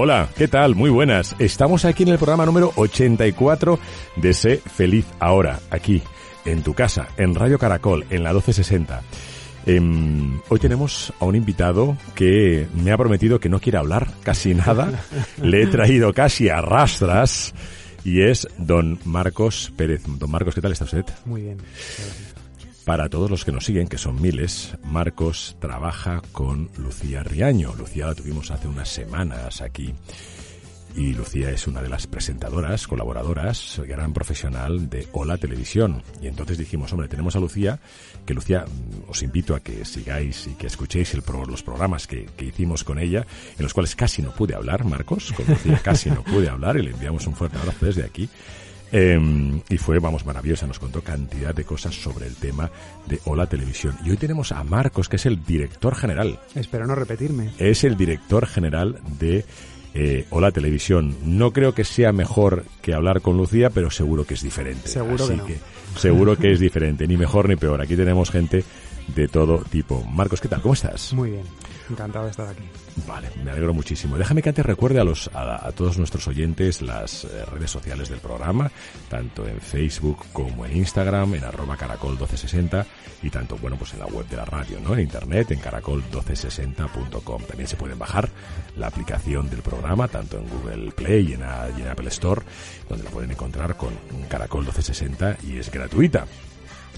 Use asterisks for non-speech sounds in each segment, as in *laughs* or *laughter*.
Hola, ¿qué tal? Muy buenas. Estamos aquí en el programa número 84 de Sé Feliz Ahora, aquí, en tu casa, en Radio Caracol, en la 1260. Em, hoy tenemos a un invitado que me ha prometido que no quiere hablar casi nada. *laughs* Le he traído casi a rastras y es don Marcos Pérez. Don Marcos, ¿qué tal está usted? Muy bien. Para todos los que nos siguen, que son miles, Marcos trabaja con Lucía Riaño. Lucía la tuvimos hace unas semanas aquí. Y Lucía es una de las presentadoras, colaboradoras, gran profesional de Hola Televisión. Y entonces dijimos, hombre, tenemos a Lucía, que Lucía, mm, os invito a que sigáis y que escuchéis el los programas que, que hicimos con ella, en los cuales casi no pude hablar, Marcos, con Lucía casi no pude hablar y le enviamos un fuerte abrazo desde aquí. Eh, y fue, vamos, maravillosa, nos contó cantidad de cosas sobre el tema de Hola Televisión. Y hoy tenemos a Marcos, que es el director general, Espero no repetirme. es el director general de eh, Hola Televisión. No creo que sea mejor que hablar con Lucía, pero seguro que es diferente. Seguro Así que no. seguro que es diferente, ni mejor ni peor. Aquí tenemos gente de todo tipo. Marcos, ¿qué tal? ¿Cómo estás? Muy bien. Encantado de estar aquí. Vale, me alegro muchísimo. Déjame que antes recuerde a, los, a, a todos nuestros oyentes las eh, redes sociales del programa, tanto en Facebook como en Instagram, en arroba caracol 1260 y tanto, bueno, pues en la web de la radio, ¿no? En internet, en caracol1260.com. También se pueden bajar la aplicación del programa, tanto en Google Play y en, y en Apple Store, donde la pueden encontrar con Caracol 1260 y es gratuita.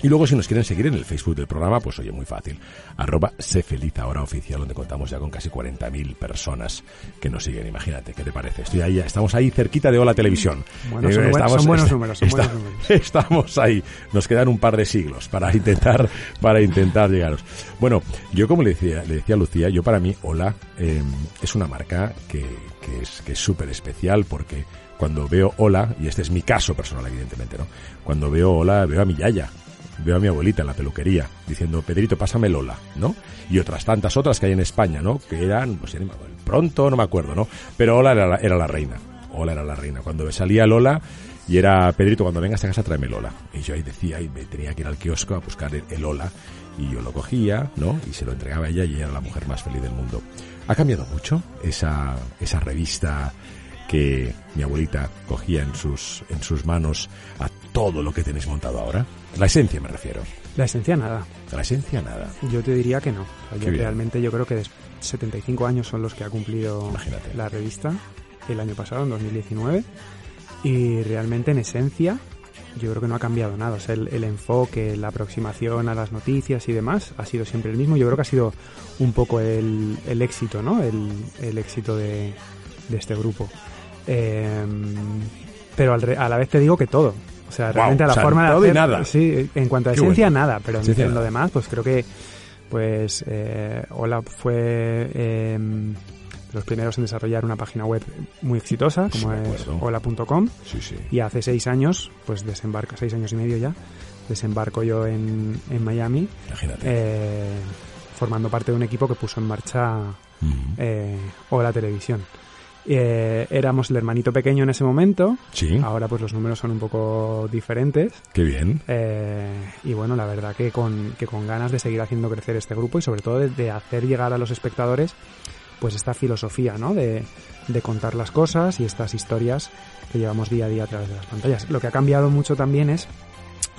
Y luego si nos quieren seguir en el Facebook del programa, pues oye, muy fácil. Arroba Sé Feliz Ahora Oficial, donde contamos ya con casi 40.000 personas que nos siguen. Imagínate, ¿qué te parece? Estoy ahí, estamos ahí cerquita de Hola Televisión. Bueno, son buen- son buenos números, son buenos números. *laughs* Estamos ahí. Nos quedan un par de siglos para intentar, para intentar llegaros. Bueno, yo como le decía, le decía a Lucía, yo para mí Hola eh, es una marca que, que es que es súper especial porque cuando veo Hola, y este es mi caso personal evidentemente, ¿no? Cuando veo Hola, veo a mi yaya, veo a mi abuelita en la peluquería diciendo, Pedrito, pásame Lola, ¿no? Y otras tantas otras que hay en España, ¿no? Que eran, pues, pronto, no me acuerdo, ¿no? Pero Hola era la, era la reina. Hola era la reina. Cuando salía Lola y era, Pedrito, cuando vengas a casa tráeme Lola. Y yo ahí decía, y me tenía que ir al kiosco a buscar el, el Lola. Y yo lo cogía, ¿no? Y se lo entregaba a ella y ella era la mujer más feliz del mundo. Ha cambiado mucho esa, esa revista que mi abuelita cogía en sus, en sus manos a todo lo que tenéis montado ahora. La esencia me refiero. La esencia nada. La esencia nada. Yo te diría que no. O sea, yo realmente yo creo que des- 75 años son los que ha cumplido Imagínate. la revista el año pasado, en 2019. Y realmente en esencia yo creo que no ha cambiado nada. O sea, el, el enfoque, la aproximación a las noticias y demás ha sido siempre el mismo. Yo creo que ha sido un poco el, el éxito, ¿no? El, el éxito de, de este grupo. Eh, pero al re- a la vez te digo que todo. O sea, realmente a la o sea, forma de hacer- nada. Sí, en cuanto a Qué esencia, bueno. nada. Pero en- Esencia, en lo demás, pues creo que pues eh, Hola fue eh, de los primeros en desarrollar una página web muy exitosa como es hola.com Sí, sí. y hace seis años pues desembarca seis años y medio ya desembarco yo en, en Miami Imagínate. eh, formando parte de un equipo que puso en marcha Mm. eh, Hola Televisión Eh, éramos el hermanito pequeño en ese momento. Sí. Ahora pues los números son un poco diferentes. Qué bien. Eh, y bueno, la verdad que con, que con ganas de seguir haciendo crecer este grupo y sobre todo de, de hacer llegar a los espectadores pues esta filosofía, ¿no? De, de contar las cosas y estas historias que llevamos día a día a través de las pantallas. Lo que ha cambiado mucho también es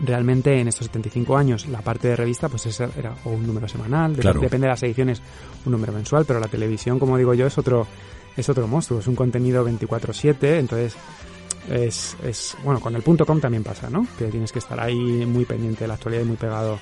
realmente en estos 75 años la parte de revista pues esa era o un número semanal, Claro. depende de las ediciones, un número mensual, pero la televisión, como digo yo, es otro es otro monstruo, es un contenido 24/7, entonces es, es bueno, con el punto .com también pasa, ¿no? Que tienes que estar ahí muy pendiente de la actualidad y muy pegado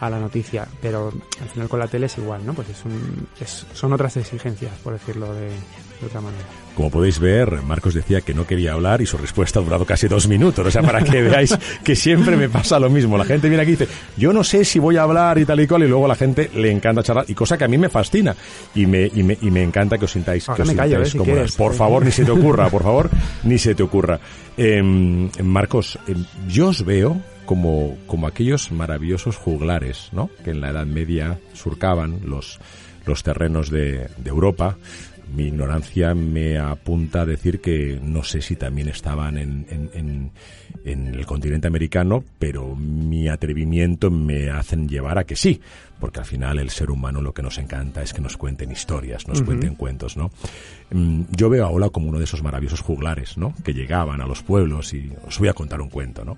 a la noticia, pero al final con la tele es igual, ¿no? Pues es un, es- son otras exigencias, por decirlo de, de otra manera. Como podéis ver, Marcos decía que no quería hablar y su respuesta ha durado casi dos minutos. O sea, para que veáis que siempre me pasa lo mismo. La gente viene aquí y dice, yo no sé si voy a hablar y tal y cual, y luego a la gente le encanta charlar, y cosa que a mí me fascina. Y me, y me, y me encanta que os sintáis, Ahora que os callo, ¿eh? si cómodas. quieres. Por favor, ni se te ocurra, por favor, ni se te ocurra. Em, Marcos, em, yo os veo como, como aquellos maravillosos juglares, ¿no? Que en la Edad Media surcaban los, los terrenos de, de Europa. Mi ignorancia me apunta a decir que no sé si también estaban en, en, en el continente americano, pero mi atrevimiento me hacen llevar a que sí, porque al final el ser humano lo que nos encanta es que nos cuenten historias, nos cuenten cuentos, ¿no? Mm, Yo veo a Ola como uno de esos maravillosos juglares, ¿no? Que llegaban a los pueblos y os voy a contar un cuento, ¿no?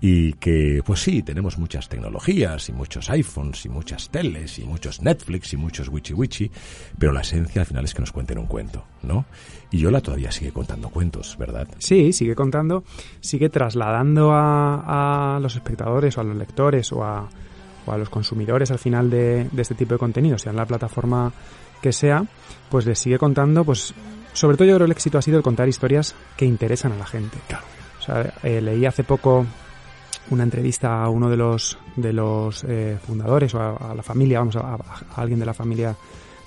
Y que, pues sí, tenemos muchas tecnologías y muchos iPhones y muchas teles y muchos Netflix y muchos wichi wichi, pero la esencia al final es que nos cuenten un cuento, ¿no? Y Ola todavía sigue contando cuentos, ¿verdad? Sí, sigue contando, sigue trasladando a, a los espectadores o a los lectores o a, o a los consumidores al final de, de este tipo de contenido, sea en la plataforma que sea, pues les sigue contando, pues sobre todo yo creo que el éxito ha sido el contar historias que interesan a la gente. Claro. O sea, eh, leí hace poco una entrevista a uno de los de los eh, fundadores o a, a la familia, vamos, a, a alguien de la familia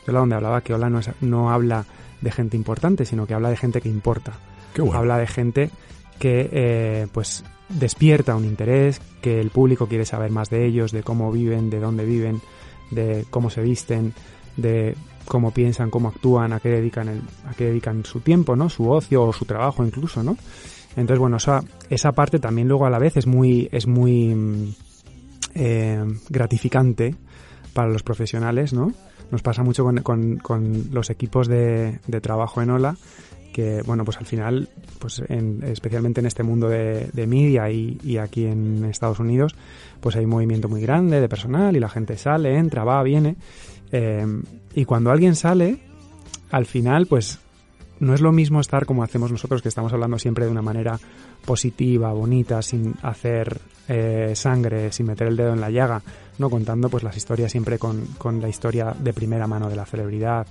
de Ola, donde hablaba que Ola no, es- no habla de gente importante, sino que habla de gente que importa Qué bueno. habla de gente que eh, pues despierta un interés, que el público quiere saber más de ellos, de cómo viven, de dónde viven, de cómo se visten, de cómo piensan, cómo actúan, a qué dedican el, a qué dedican su tiempo, ¿no? Su ocio o su trabajo incluso, ¿no? Entonces, bueno, esa, esa parte también luego a la vez es muy, es muy mm, eh, gratificante para los profesionales, ¿no? Nos pasa mucho con, con- con los equipos de, de trabajo en Ola, que, bueno, pues al final, pues en- especialmente en este mundo de, media y, aquí en Estados Unidos, pues hay un movimiento muy grande de personal y la gente sale, entra, va, viene. eh, y cuando alguien sale, al final, pues no es lo mismo estar como hacemos nosotros, que estamos hablando siempre de una manera positiva, bonita, sin hacer eh, sangre, sin meter el dedo en la llaga, no contando pues las historias siempre con la historia de primera mano de la celebridad,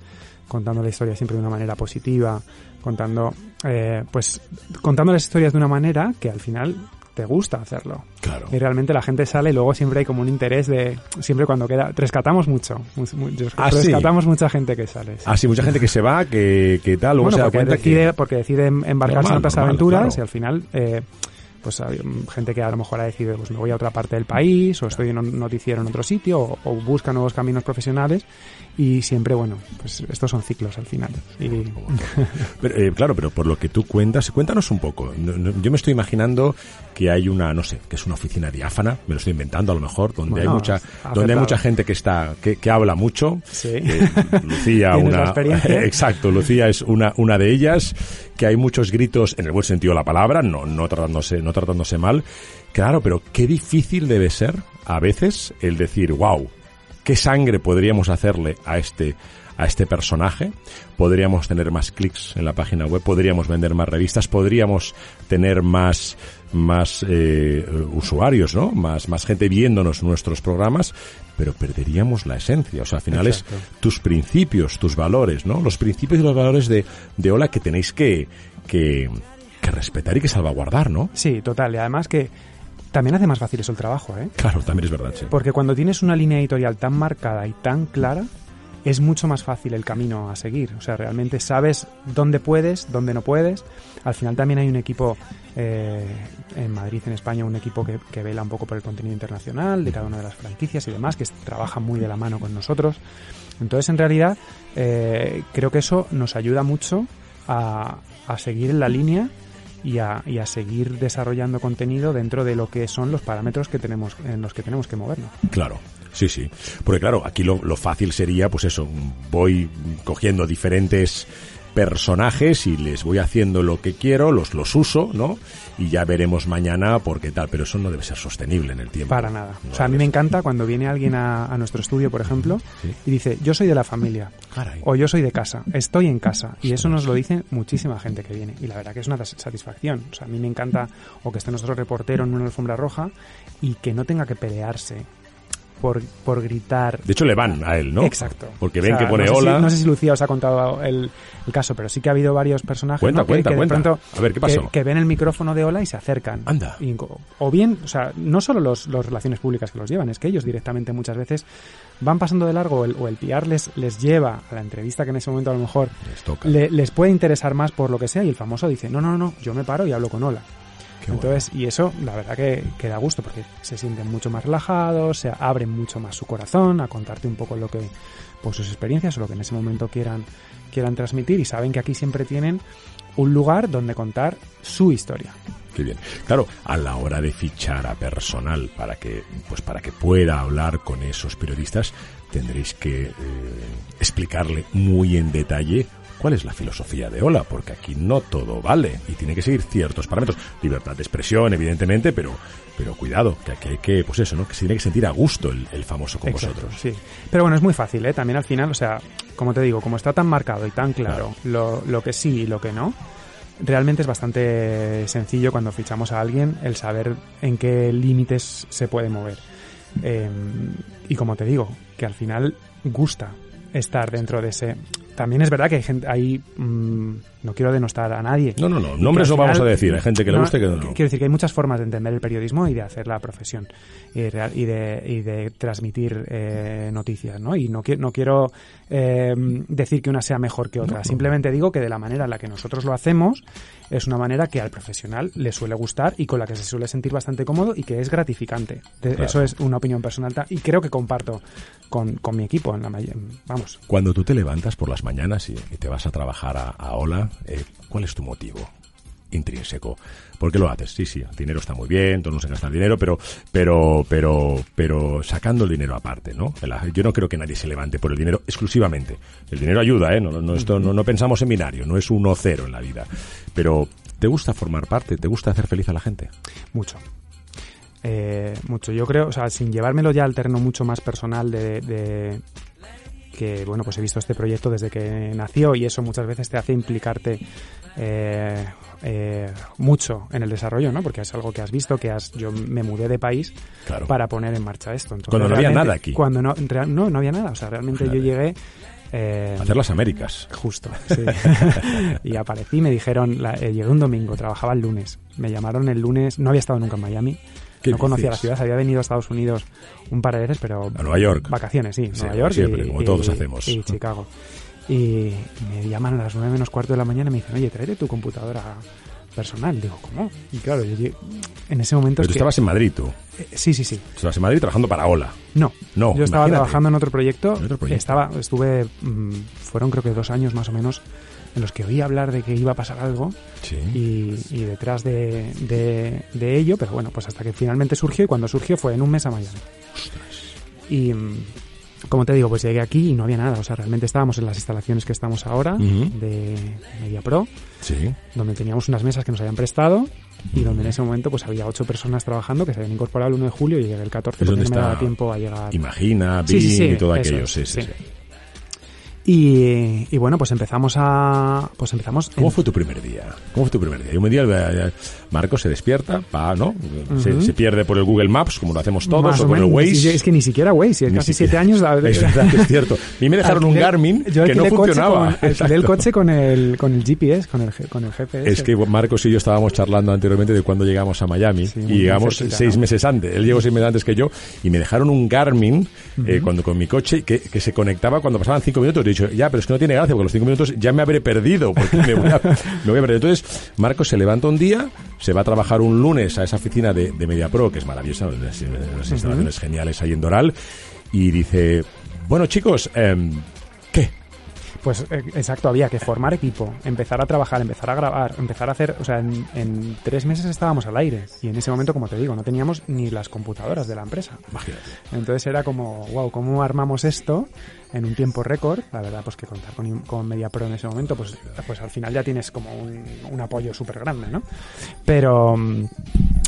contando la historia siempre de una manera positiva, contando eh, pues contando las historias de una manera que al final te gusta hacerlo. Claro. Y realmente la gente sale y luego siempre hay como un interés de siempre cuando queda rescatamos mucho, mu- mu- Ah, sí. rescatamos mucha gente que sale. sí. Ah, sí, mucha gente que se va, que, que tal, luego Bueno, se da cuenta decide, que... porque decide em- embarcarse Normal, en otras normal, aventuras claro. y al final, eh, pues gente que a lo mejor ha decidido, pues me voy a otra parte del país o estoy en un noticiero en otro sitio o, o busca nuevos caminos profesionales y siempre, bueno, pues estos son ciclos al final. Eh, claro, pero por lo que tú cuentas, cuéntanos un poco. Yo me estoy imaginando que hay una, no sé, que es una oficina diáfana, me lo estoy inventando a lo mejor, donde Bueno, hay mucha, donde hay mucha gente que está, que, que habla mucho. Sí. Eh, Lucía, *laughs* una, *laughs* exacto, Lucía es una, una de ellas, que hay muchos gritos en el buen sentido de la palabra, no, no tratándose, no tratándose mal. Claro, pero qué difícil debe ser a veces el decir, wow, qué sangre podríamos hacerle a este a este personaje, podríamos tener más clics en la página web, podríamos vender más revistas, podríamos tener más más eh, usuarios, ¿no? Más más gente viéndonos nuestros programas, pero perderíamos la esencia. O sea, al final Exacto. es tus principios, tus valores, ¿no? Los principios y los valores de, de Ola que tenéis que, que, que respetar y que salvaguardar, ¿no? sí, total. Y además que también hace más fácil eso el trabajo, ¿eh? Claro, también es verdad, sí. Porque cuando tienes una línea editorial tan marcada y tan clara, es mucho más fácil el camino a seguir. O sea, realmente sabes dónde puedes, dónde no puedes. Al final también hay un equipo eh, en Madrid, en España, un equipo que, que vela un poco por el contenido internacional de cada una de las franquicias y demás, que trabaja muy de la mano con nosotros. Entonces, en realidad, eh, creo que eso nos ayuda mucho a, a seguir en la línea y a, y a seguir desarrollando contenido dentro de lo que son los parámetros que tenemos en los que tenemos que movernos. Claro. Sí, sí. Porque claro, aquí lo, lo fácil sería, pues eso, voy cogiendo diferentes personajes y les voy haciendo lo que quiero, los, los uso, ¿no? Y ya veremos mañana por qué tal, pero eso no debe ser sostenible en el tiempo. Para nada. No o sea, a mí me encanta cuando viene alguien a, a nuestro estudio, por ejemplo, Sí. y dice, yo soy de la familia, Caray. o yo soy de casa, estoy en casa. Y eso nos lo dice muchísima gente que viene. Y la verdad que es una satisfacción. O sea, a mí me encanta o que esté nuestro reportero en una alfombra roja y que no tenga que pelearse por, por gritar. De hecho, le van a él, ¿no? Exacto. Porque O ven sea, que pone no sé si- hola. no sé si Lucía os ha contado el, el caso, pero sí que ha habido varios personajes Cuenta, ¿no? que, cuenta, que de cuenta. pronto A ver, ¿qué pasó? Que, que ven el micrófono de hola y se acercan. Anda. Y o bien, o sea, no solo los, los relaciones públicas que los llevan, es que ellos directamente muchas veces van pasando de largo o el, o el PR les, les lleva a la entrevista que en ese momento a lo mejor Les toca. le- les puede interesar más por lo que sea y el famoso dice, no, no, no, yo me paro y hablo con hola. Qué bueno. Entonces, y eso la verdad que, que da gusto porque se sienten mucho más relajados, se abren mucho más su corazón a contarte un poco lo que, pues sus experiencias o lo que en ese momento quieran, quieran transmitir y saben que aquí siempre tienen un lugar donde contar su historia. Qué bien. Claro, a la hora de fichar a personal para que, pues para que pueda hablar con esos periodistas, tendréis que eh, explicarle muy en detalle cuál es la filosofía de Ola, porque aquí no todo vale y tiene que seguir ciertos parámetros. Libertad de expresión, evidentemente, pero, pero cuidado, que aquí hay que, pues eso, ¿no? Que se tiene que sentir a gusto el, el famoso con Exacto, vosotros. Sí. Pero bueno, es muy fácil, ¿eh? También al final, o sea, como te digo, como está tan marcado y tan claro lo, lo que sí y lo que no, realmente es bastante sencillo cuando fichamos a alguien el saber en qué límites se puede mover. Eh, y como te digo, que al final gusta estar dentro de ese... También es verdad que hay gente, hay, mm, no quiero denostar a nadie. No, no, no, nombres no vamos a decir, hay gente que le guste y que no. Quiero decir que hay muchas formas de entender el periodismo y de hacer la profesión y, real- y de, y de transmitir eh, noticias, ¿no? Y no, no quiero eh, decir que una sea mejor que otra, simplemente digo que de la manera en la que nosotros lo hacemos es una manera que al profesional le suele gustar y con la que se suele sentir bastante cómodo y que es gratificante. De- Claro. Eso es una opinión personal y creo que comparto con, con mi equipo. En la vamos, Cuando tú te levantas por las mañanas y, y te vas a trabajar a, a Ola, eh, ¿cuál es tu motivo intrínseco? ¿Por qué lo haces? Sí, sí, el dinero está muy bien, todos nos encanta el dinero, pero, pero, pero, pero sacando el dinero aparte, ¿no? Yo no creo que nadie se levante por el dinero exclusivamente. El dinero ayuda, ¿eh? No, no, esto, no, no pensamos en binario, no es uno cero en la vida. Pero, ¿te gusta formar parte? ¿Te gusta hacer feliz a la gente? Mucho. Eh, mucho. Yo creo, o sea, sin llevármelo ya al terreno mucho más personal de, de que, bueno, pues he visto este proyecto desde que nació y eso muchas veces te hace implicarte eh, eh, mucho en el desarrollo, ¿no? Porque es algo que has visto, que has, yo me mudé de país Claro. para poner en marcha esto. Entonces, Cuando no había nada aquí. Cuando no, real- no, no había nada. O sea, realmente yo llegué... eh, Hacer las Américas. Justo, sí. *laughs* y aparecí, me dijeron, la- eh, llegué un domingo, trabajaba el lunes. Me llamaron el lunes, no había estado nunca en Miami. ¿Qué No conocía la ciudad, había venido a Estados Unidos un par de veces, pero... A Nueva York. Vacaciones, sí, Sí, Nueva York. siempre, y, como y- todos hacemos. Y Chicago. Y me llaman a las nueve menos cuarto de la mañana y me dicen, oye, tráete tu computadora personal. Digo, ¿cómo? Y claro, yo en ese momento... Pero es tú que- estabas en Madrid, tú. eh, sí, sí, sí. Estabas en Madrid trabajando para Ola. No, No, yo estaba imagínate. trabajando en otro proyecto. En otro proyecto. Estaba, estuve, mm, fueron creo que dos años más o menos en los que oí hablar de que iba a pasar algo Sí. y, y detrás de, de- de ello, pero bueno, pues hasta que finalmente surgió y cuando surgió fue en un mes a Miami. Y mm, como te digo, pues llegué aquí y no había nada, o sea, realmente estábamos en las instalaciones que estamos ahora de Media Pro, Sí. donde teníamos unas mesas que nos habían prestado y donde en ese momento pues había ocho personas trabajando que se habían incorporado el 1 de julio y llegué el 14 Es porque donde no me daba tiempo a llegar. Imagina, sí, Bing sí, y todo aquello. es, sí. sí. Y, y bueno, pues empezamos a. Pues empezamos. ¿Cómo en- fue tu primer día? ¿Cómo fue tu primer día? Y un día eh, Marco se despierta, pa, ¿no? Se, pierde por el Google Maps, como lo hacemos todos, más o o por el Waze. es que ni siquiera Waze, es Ni casi siquiera. siete años. la- *laughs* Es verdad, es cierto. Mí me dejaron un Garmin yo que no funcionaba. con- alquilé el coche con el, con el GPS, con el, con el GPS. Es que Marcos y yo estábamos charlando anteriormente de cuando llegamos a Miami Sí, y llegamos cerquita, seis ¿no? meses antes. Él llegó seis meses antes que yo y me dejaron un Garmin eh, cuando con mi coche que, que se conectaba cuando pasaban cinco minutos. Dicho, ya, pero es que no tiene gracia porque los cinco minutos ya me habré perdido porque me voy a, *laughs* me voy a perder. Entonces, Marcos se levanta un día, se va a trabajar un lunes a esa oficina de, de MediaPro, que es maravillosa, unas, unas instalaciones geniales ahí en Doral, y dice, bueno chicos, ¿qué? Pues eh, exacto, había que formar equipo, empezar a trabajar, empezar a grabar, empezar a hacer, o sea, en, en tres meses estábamos al aire y en ese momento, como te digo, no teníamos ni las computadoras de la empresa. Imagínate. Entonces era como, wow, ¿cómo armamos esto en un tiempo récord? La verdad, pues que contar con, con MediaPro en ese momento, pues, pues al final ya tienes como un, un apoyo súper grande, ¿no? Pero,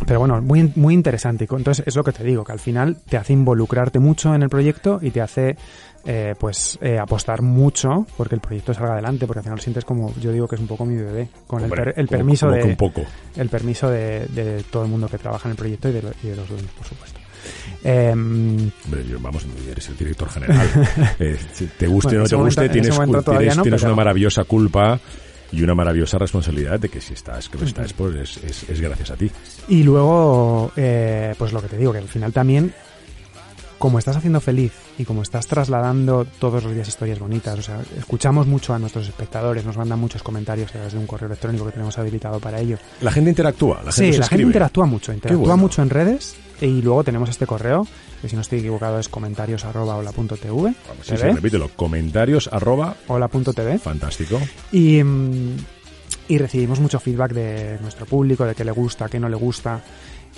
pero bueno, muy, muy interesante. Entonces es lo que te digo, que al final te hace involucrarte mucho en el proyecto y te hace eh, pues eh, apostar mucho porque el proyecto salga adelante, porque al final sientes como, yo digo que es un poco mi bebé, con el, per- el como- permiso como de que un poco. el permiso de, de todo el mundo que trabaja en el proyecto y de, lo- y de los dueños, por supuesto. Em, Hombre, yo, vamos, eres el director general. *laughs* Eh, te guste Bueno, o no te guste, en tienes, tienes, no, tienes pero- una maravillosa culpa y una maravillosa responsabilidad de que si estás, que estás pues es, es, es gracias a ti. Y luego, eh, pues lo que te digo, que al final también, como estás haciendo feliz y como estás trasladando todos los días historias bonitas, o sea, escuchamos mucho a nuestros espectadores, nos mandan muchos comentarios a través de un correo electrónico que tenemos habilitado para ello. La gente interactúa, la gente Sí, la escribe. gente interactúa mucho, interactúa bueno. mucho en redes y luego tenemos este correo, que si no estoy equivocado es comentarios arroba sí, sí, repítelo. Comentarios arroba hola.tv. fantástico. Y, mm, y recibimos mucho feedback de nuestro público, de qué le gusta, qué no le gusta.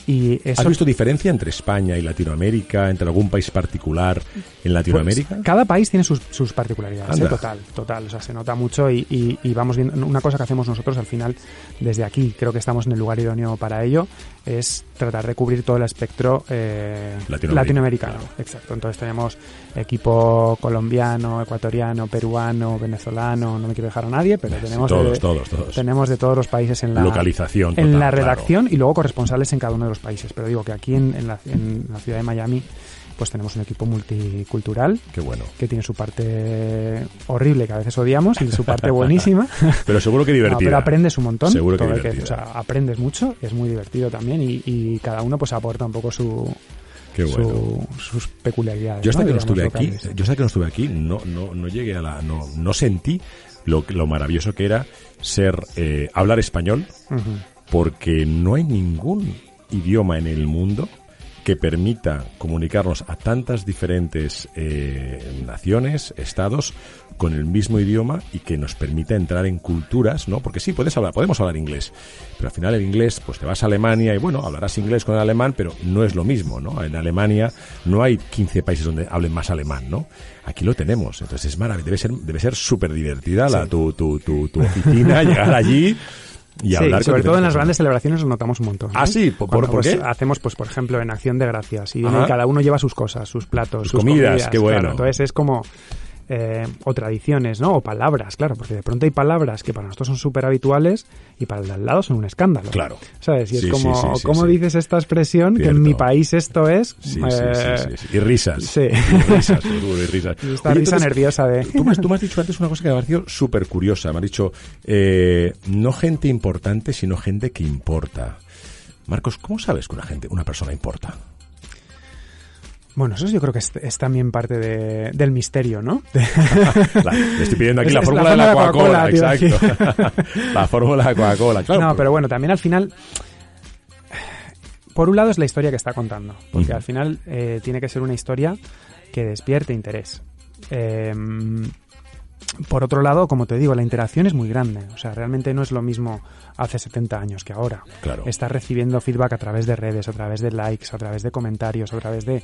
Y eso, ¿Has visto diferencia entre España y Latinoamérica, entre algún país particular en Latinoamérica? Pues, cada país tiene sus, sus particularidades. ¿eh? total, total. O sea, se nota mucho y, y- y vamos viendo. Una cosa que hacemos nosotros al final, desde aquí, creo que estamos en el lugar idóneo para ello, es tratar de cubrir todo el espectro eh, latinoamericano. claro. Exacto. Entonces tenemos equipo colombiano, ecuatoriano, peruano, venezolano, no me quiero dejar a nadie, pero Sí, tenemos todos, de, todos, todos. tenemos de todos los países en la Localización en la claro. redacción y luego corresponsales en cada uno de los países. Pero digo que aquí en, en la, en la ciudad de Miami pues tenemos un equipo multicultural Qué bueno. que tiene su parte horrible que a veces odiamos y su parte buenísima. *laughs* Pero seguro que No, divertida. pero aprendes un montón. Seguro que o sea, aprendes mucho, es muy divertido también y, y cada uno pues aporta un poco su, Qué bueno. su- sus peculiaridades. Yo hasta ¿no? que no estuve aquí, yo hasta que no estuve aquí, no, no, no llegué a la, no, no sentí lo, lo maravilloso que era ser, eh, hablar español, porque no hay ningún idioma en el mundo que permita comunicarnos a tantas diferentes eh, naciones, estados, con el mismo idioma y que nos permita entrar en culturas, ¿no? Porque sí, puedes hablar, podemos hablar inglés, pero al final el inglés, pues te vas a Alemania y bueno, hablarás inglés con el alemán, pero no es lo mismo, ¿no? En Alemania no hay 15 países donde hablen más alemán, ¿no? Aquí lo tenemos, entonces es maravilloso, debe ser, debe ser súper divertida la, tu, tu, tu, tu oficina, *laughs* llegar allí y Sí, hablar sobre todo en las grandes celebraciones lo notamos un montón. Ah, ¿eh? sí, ¿por- Cuando, por pues, qué? Hacemos, pues, por ejemplo, en Acción de Gracias y Ajá. cada uno lleva sus cosas, sus platos, Sus sus comidas, qué bueno. claro. Entonces es como eh, o tradiciones, ¿no? O palabras, claro, porque de pronto hay palabras que para nosotros son súper habituales y para el de al lado son un escándalo. Claro. ¿Sabes? Y Sí, es como, sí, sí, sí, ¿cómo dices esta expresión que en mi país esto es? Eh. Y risas. sí. Y risas, seguro, y risas. Y esta Oye, risa entonces, nerviosa de... Tú me, has, tú me has dicho antes una cosa que me ha parecido súper curiosa. Me has dicho, eh, no gente importante, sino gente que importa. Marcos, ¿cómo sabes que una gente, una persona importa? Bueno, eso yo creo que es, es también parte de- del misterio, ¿no? *laughs* La- le estoy pidiendo aquí Es- la fórmula de la fórmula Coca-Cola, de la Coca-Cola, exacto. *laughs* la fórmula de Coca-Cola, claro. no, pero bueno, también al final. Por un lado es la historia que está contando, porque al final eh, tiene que ser una historia que despierte interés. Eh, por otro lado, como te digo, la interacción es muy grande. O sea, realmente no es lo mismo hace 70 años que ahora. Claro. Estás recibiendo feedback a través de redes, a través de likes, a través de comentarios, a través de...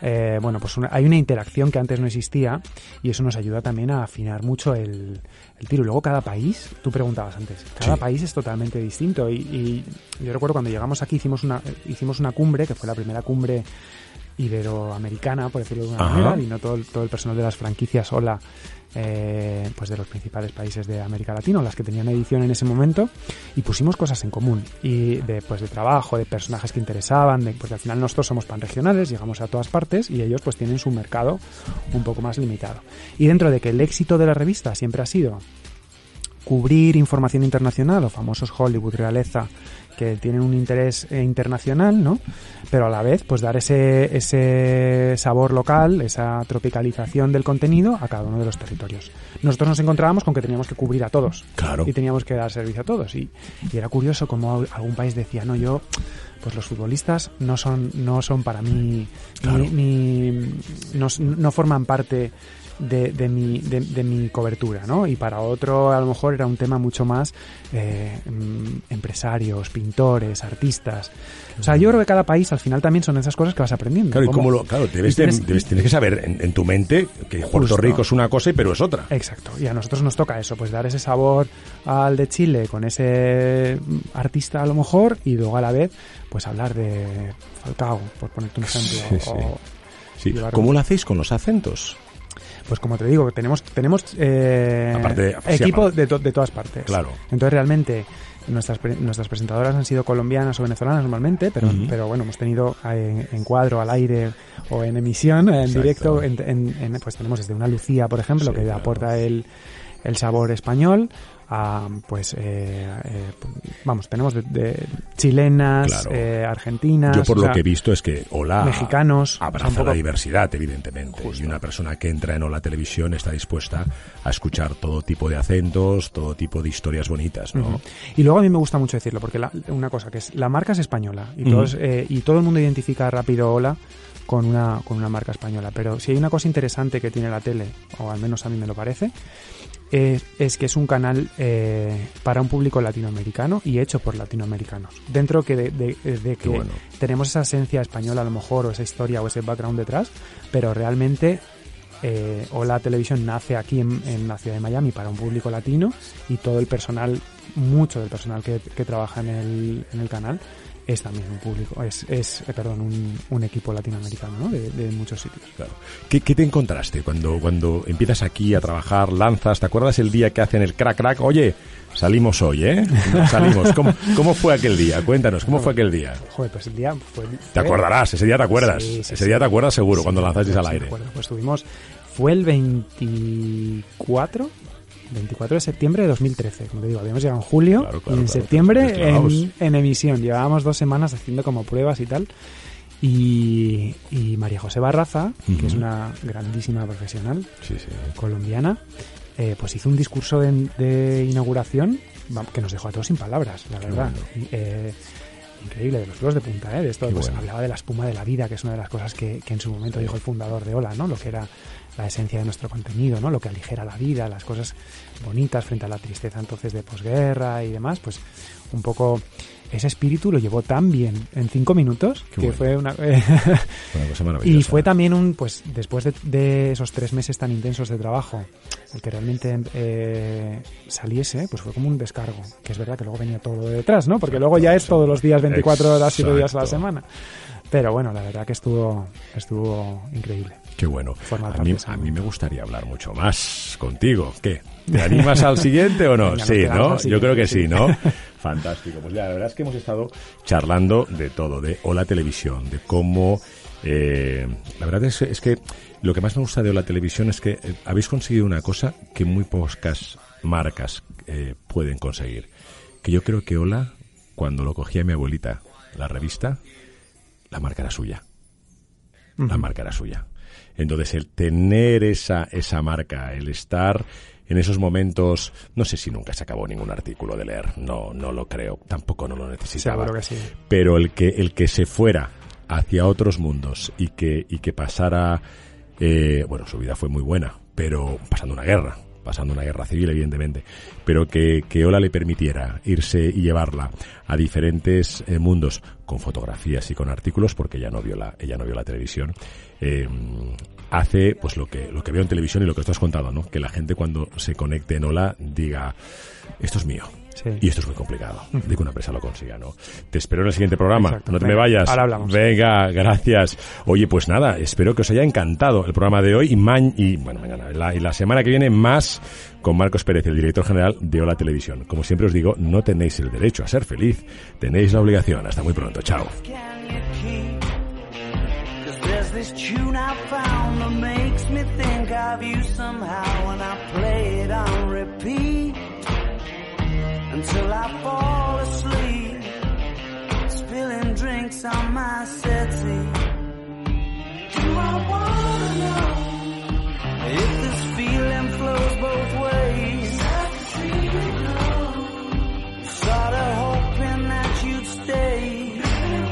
eh, bueno, pues una- hay una interacción que antes no existía y eso nos ayuda también a afinar mucho el, el tiro. Y luego cada país, tú preguntabas antes, cada Sí. país es totalmente distinto. Y, y yo recuerdo cuando llegamos aquí hicimos una, hicimos una cumbre, que fue la primera cumbre iberoamericana, por decirlo de alguna Ajá. manera, y no todo todo el personal de las franquicias Hola, eh, pues de los principales países de América Latina, las que tenían edición en ese momento, y pusimos cosas en común, y de, pues, de trabajo, de personajes que interesaban, de, porque al final nosotros somos panregionales, llegamos a todas partes, y ellos pues tienen su mercado un poco más limitado. Y dentro de que el éxito de la revista siempre ha sido cubrir información internacional o famosos Hollywood, realeza que tienen un interés eh, internacional, ¿no? Pero a la vez, pues dar ese, ese sabor local, esa tropicalización del contenido a cada uno de los territorios. Nosotros nos encontrábamos con que teníamos que cubrir a todos. Claro. Y teníamos que dar servicio a todos. Y, y era curioso como algún país decía, no, yo pues los futbolistas no son no son para mí Claro. ni, ni- no, no forman parte de, de mi, de, de mi cobertura, ¿no? Y para otro a lo mejor era un tema mucho más eh, mm, empresarios, pintores, artistas. O sea, yo creo que cada país al final también son esas cosas que vas aprendiendo. Claro, y Cómo- cómo lo, claro, debes, tienes- debes- tienes que saber en, en tu mente que Puerto. Rico es una cosa y Perú es otra. Exacto, y a nosotros nos toca eso, pues dar ese sabor al de Chile con ese artista a lo mejor y luego a la vez pues hablar de Falcao, por ponerte un *laughs* ejemplo. Sí, sí. o- Sí. ¿Cómo lo hacéis con los acentos? Pues como te digo, tenemos tenemos eh, Aparte- equipo de, to- de todas partes. Claro. Entonces realmente nuestras nuestras presentadoras han sido colombianas o venezolanas normalmente, pero pero bueno hemos tenido eh, en, cuadro, al aire o en emisión, en Exacto. directo, en, en- en- pues tenemos desde una Lucía, por ejemplo, Sí, que claro. aporta el el sabor español. A, pues eh, eh, vamos tenemos de, de chilenas Claro. eh, argentinas Yo por lo sea, que he visto es que Hola mexicanos, abraza la diversidad, evidentemente. Y una persona que entra en Hola Televisión está dispuesta a escuchar todo tipo de acentos, todo tipo de historias bonitas, ¿no? Y luego a mí me gusta mucho decirlo, porque la- una cosa que es, la marca es española y, todos, eh, y todo el mundo identifica rápido Hola con una, con una marca española. Pero si hay una cosa interesante que tiene la tele, o al menos a mí me lo parece, es que es un canal eh, para un público latinoamericano y hecho por latinoamericanos. Dentro que de, de- de que bueno. tenemos esa esencia española a lo mejor, o esa historia o ese background detrás, pero realmente eh, Hola Televisión nace aquí en, en la ciudad de Miami para un público latino y todo el personal, mucho del personal que, que trabaja en el, en el canal es también un público, es, es eh, perdón, un, un equipo latinoamericano ¿no? de, de muchos sitios. Claro. ¿Qué, qué te encontraste cuando, cuando empiezas aquí a trabajar, lanzas? ¿Te acuerdas el día que hacen el crack crack? Oye, salimos hoy, ¿eh? *laughs* Salimos. ¿Cómo, cómo fue aquel día? Cuéntanos, ¿cómo fue aquel día? Joder, pues el día fue... Te acordarás, ese día te acuerdas. Sí, sí, ese sí. día te acuerdas seguro cuando lanzasteis al aire. Pues tuvimos, fue el 24, 24 de septiembre de 2013, como te digo, habíamos llegado en julio Claro, claro, y en claro, septiembre clavados. en, en emisión. Llevábamos dos semanas haciendo como pruebas y tal. Y, y María José Barraza, que es una grandísima profesional Sí, sí. colombiana, eh, pues hizo un discurso de, de inauguración que nos dejó a todos sin palabras, la verdad. bueno. Eh, increíble, de los pelos de punta, ¿eh? De esto, pues bueno. hablaba de la espuma de la vida, que es una de las cosas que, que en su momento dijo el fundador de Ola, ¿no? Lo que era la esencia de nuestro contenido, ¿no? Lo que aligera la vida, las cosas bonitas frente a la tristeza entonces de posguerra y demás, pues un poco ese espíritu lo llevó tan bien en cinco minutos Qué que bueno. fue una... *laughs* Una cosa maravillosa. Y fue también un, pues después de, de esos tres meses tan intensos de trabajo, el que realmente eh, saliese, pues fue como un descargo. Que es verdad que luego venía todo lo de detrás, ¿no? Porque luego ya es todos los días, 24 horas, 7 días a la semana. Pero bueno, la verdad que estuvo, estuvo increíble. Qué bueno. A mí, a mí me gustaría hablar mucho más contigo. ¿Qué? ¿Te animas *laughs* al siguiente o no? Venga, sí, ¿no? Yo creo que sí, ¿no? *laughs* Fantástico. Pues ya, la verdad es que hemos estado charlando de todo, de Hola Televisión, de cómo... eh, la verdad es, es que lo que más me gusta de Hola Televisión es que eh, habéis conseguido una cosa que muy pocas marcas eh, pueden conseguir. Que yo creo que Hola, cuando lo cogía mi abuelita, la revista, la marca era suya la marca era suya. Entonces, el tener esa, esa marca, el estar en esos momentos, no sé si nunca se acabó ningún artículo de leer, no, no lo creo, tampoco no lo necesitaba. Seguro que sí. Pero el que, el que se fuera hacia otros mundos y que, y que pasara, eh, bueno, su vida fue muy buena, pero pasando una guerra, pasando una guerra civil, evidentemente, pero que, que Ola le permitiera irse y llevarla a diferentes eh, mundos con fotografías y con artículos, porque ella no vio la, ella no vio la televisión, eh, hace pues lo que, lo que veo en televisión y lo que tú has contado, ¿no? Que la gente cuando se conecte en Ola diga, esto es mío. Sí. Y esto es muy complicado, de que una empresa lo consiga, ¿no? Te espero en el siguiente programa, Exacto. no te me vayas. ahora hablamos. Venga, gracias. Oye, pues nada, espero que os haya encantado el programa de hoy y, ma y bueno, mañana, la, y la semana que viene más con Marcos Pérez, el director general de Ola Televisión. Como siempre os digo, no tenéis el derecho a ser feliz, tenéis la obligación. Hasta muy pronto, chao. Until I fall asleep. spilling drinks on my settee. Do I wanna know if this feeling flows both ways? Sorta hoping that you'd stay.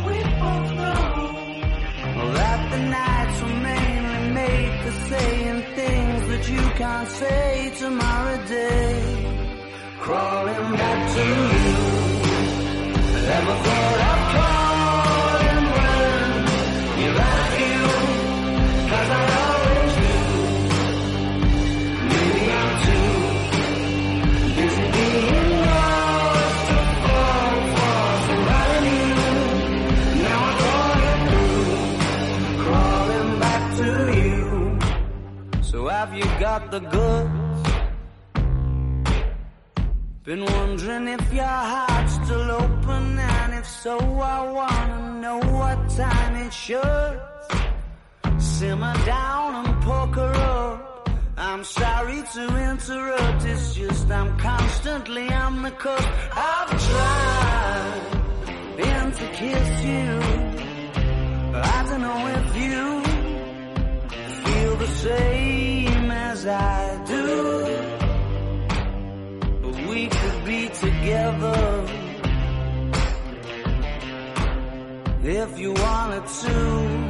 We both know that the nights were mainly made for saying things that you can't say tomorrow day. Crawling back to down and poker up. I'm sorry to interrupt, it's just I'm constantly on the cusp. I've tried been to kiss you. But I don't know if you feel the same as I do. But we could be together if you wanted to.